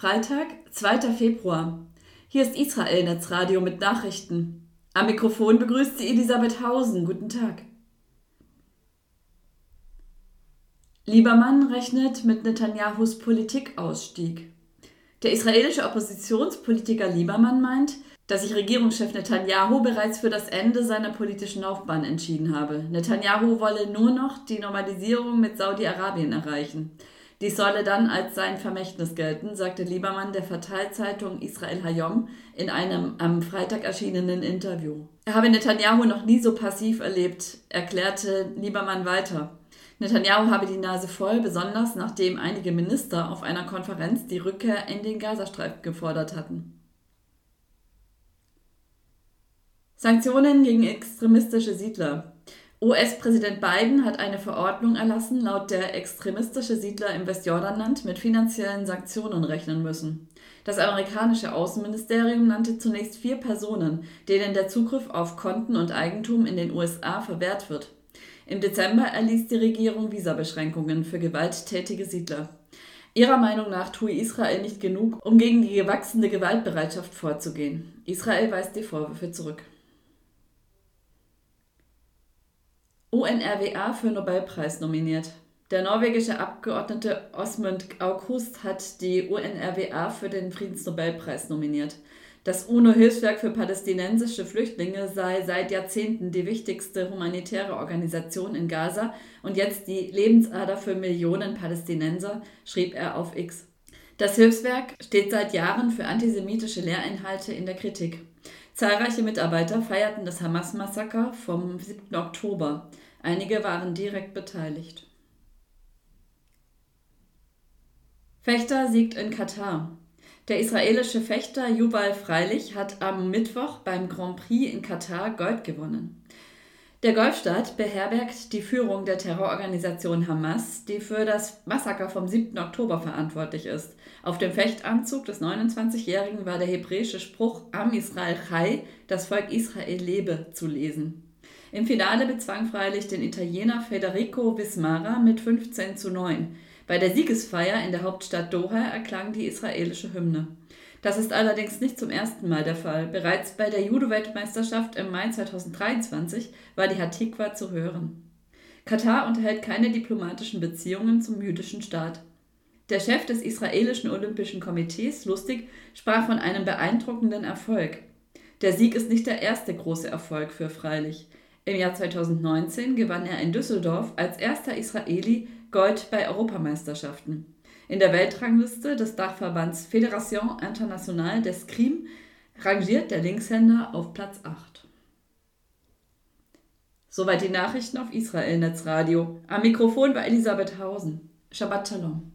Freitag, 2. Februar. Hier ist Israel Netzradio mit Nachrichten. Am Mikrofon begrüßt sie Elisabeth Hausen. Guten Tag. Liebermann rechnet mit Netanyahus Politikausstieg. Der israelische Oppositionspolitiker Liebermann meint, dass sich Regierungschef Netanyahu bereits für das Ende seiner politischen Laufbahn entschieden habe. Netanyahu wolle nur noch die Normalisierung mit Saudi-Arabien erreichen. Dies solle dann als sein Vermächtnis gelten, sagte Liebermann der Verteilzeitung Israel Hayom in einem am Freitag erschienenen Interview. Er habe Netanyahu noch nie so passiv erlebt, erklärte Liebermann weiter. Netanyahu habe die Nase voll, besonders nachdem einige Minister auf einer Konferenz die Rückkehr in den Gazastreifen gefordert hatten. Sanktionen gegen extremistische Siedler. US-Präsident Biden hat eine Verordnung erlassen, laut der extremistische Siedler im Westjordanland mit finanziellen Sanktionen rechnen müssen. Das amerikanische Außenministerium nannte zunächst vier Personen, denen der Zugriff auf Konten und Eigentum in den USA verwehrt wird. Im Dezember erließ die Regierung Visabeschränkungen für gewalttätige Siedler. Ihrer Meinung nach tue Israel nicht genug, um gegen die gewachsene Gewaltbereitschaft vorzugehen. Israel weist die Vorwürfe zurück. UNRWA für Nobelpreis nominiert. Der norwegische Abgeordnete Osmund August hat die UNRWA für den Friedensnobelpreis nominiert. Das UNO-Hilfswerk für palästinensische Flüchtlinge sei seit Jahrzehnten die wichtigste humanitäre Organisation in Gaza und jetzt die Lebensader für Millionen Palästinenser, schrieb er auf X. Das Hilfswerk steht seit Jahren für antisemitische Lehrinhalte in der Kritik. Zahlreiche Mitarbeiter feierten das Hamas-Massaker vom 7. Oktober. Einige waren direkt beteiligt. Fechter siegt in Katar. Der israelische Fechter Yuval Freilich hat am Mittwoch beim Grand Prix in Katar Gold gewonnen. Der Golfstaat beherbergt die Führung der Terrororganisation Hamas, die für das Massaker vom 7. Oktober verantwortlich ist. Auf dem Fechtanzug des 29-Jährigen war der hebräische Spruch Am Israel Chai, das Volk Israel lebe, zu lesen. Im Finale bezwang freilich den Italiener Federico Vismara mit 15 zu 9. Bei der Siegesfeier in der Hauptstadt Doha erklang die israelische Hymne. Das ist allerdings nicht zum ersten Mal der Fall. Bereits bei der Judo-Weltmeisterschaft im Mai 2023 war die Hatikwa zu hören. Katar unterhält keine diplomatischen Beziehungen zum jüdischen Staat. Der Chef des israelischen Olympischen Komitees, Lustig, sprach von einem beeindruckenden Erfolg. Der Sieg ist nicht der erste große Erfolg für Freilich. Im Jahr 2019 gewann er in Düsseldorf als erster Israeli Gold bei Europameisterschaften. In der Weltrangliste des Dachverbands Fédération Internationale d'Escrime rangiert der Linkshänder auf Platz 8. Soweit die Nachrichten auf Israel Netzradio. Am Mikrofon war Elisabeth Hausen. Shabbat Shalom.